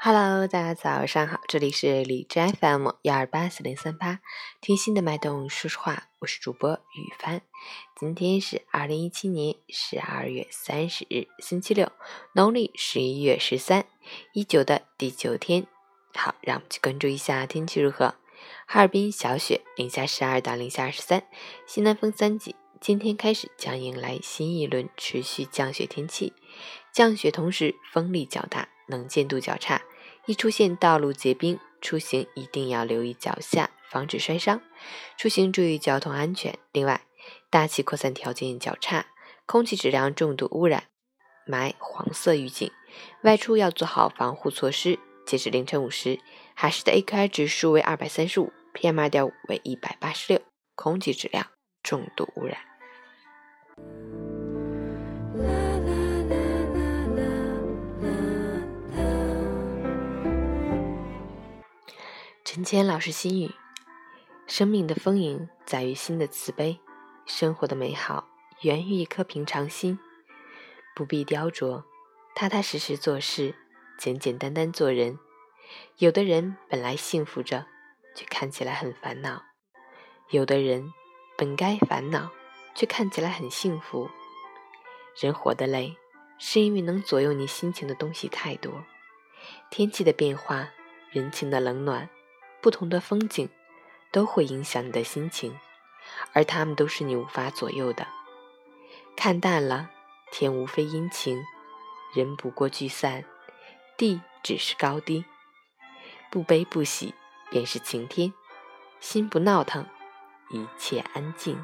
Hello，大家早上好，这里是李斋 FM 幺二八四零三八，听心的脉动，说实话，我是主播雨帆。今天是二零一七年十二月三十日，星期六，农历十一月十三，一九的第九天。好，让我们去关注一下天气如何。哈尔滨小雪，零下十二到零下二十三，西南风三级。今天开始将迎来新一轮持续降雪天气，降雪同时风力较大，能见度较差。一出现道路结冰，出行一定要留意脚下，防止摔伤。出行注意交通安全。另外，大气扩散条件较差，空气质量重度污染，霾黄色预警。外出要做好防护措施。截至凌晨五时，海市的 AQI 指数为二百三十五，PM 二点五为一百八十六，空气质量重度污染。陈谦老师心语：生命的丰盈在于心的慈悲，生活的美好源于一颗平常心。不必雕琢，踏踏实实做事，简简单单做人。有的人本来幸福着，却看起来很烦恼；有的人本该烦恼，却看起来很幸福。人活得累，是因为能左右你心情的东西太多。天气的变化，人情的冷暖。不同的风景都会影响你的心情，而他们都是你无法左右的。看淡了，天无非阴晴，人不过聚散，地只是高低。不悲不喜，便是晴天。心不闹腾，一切安静。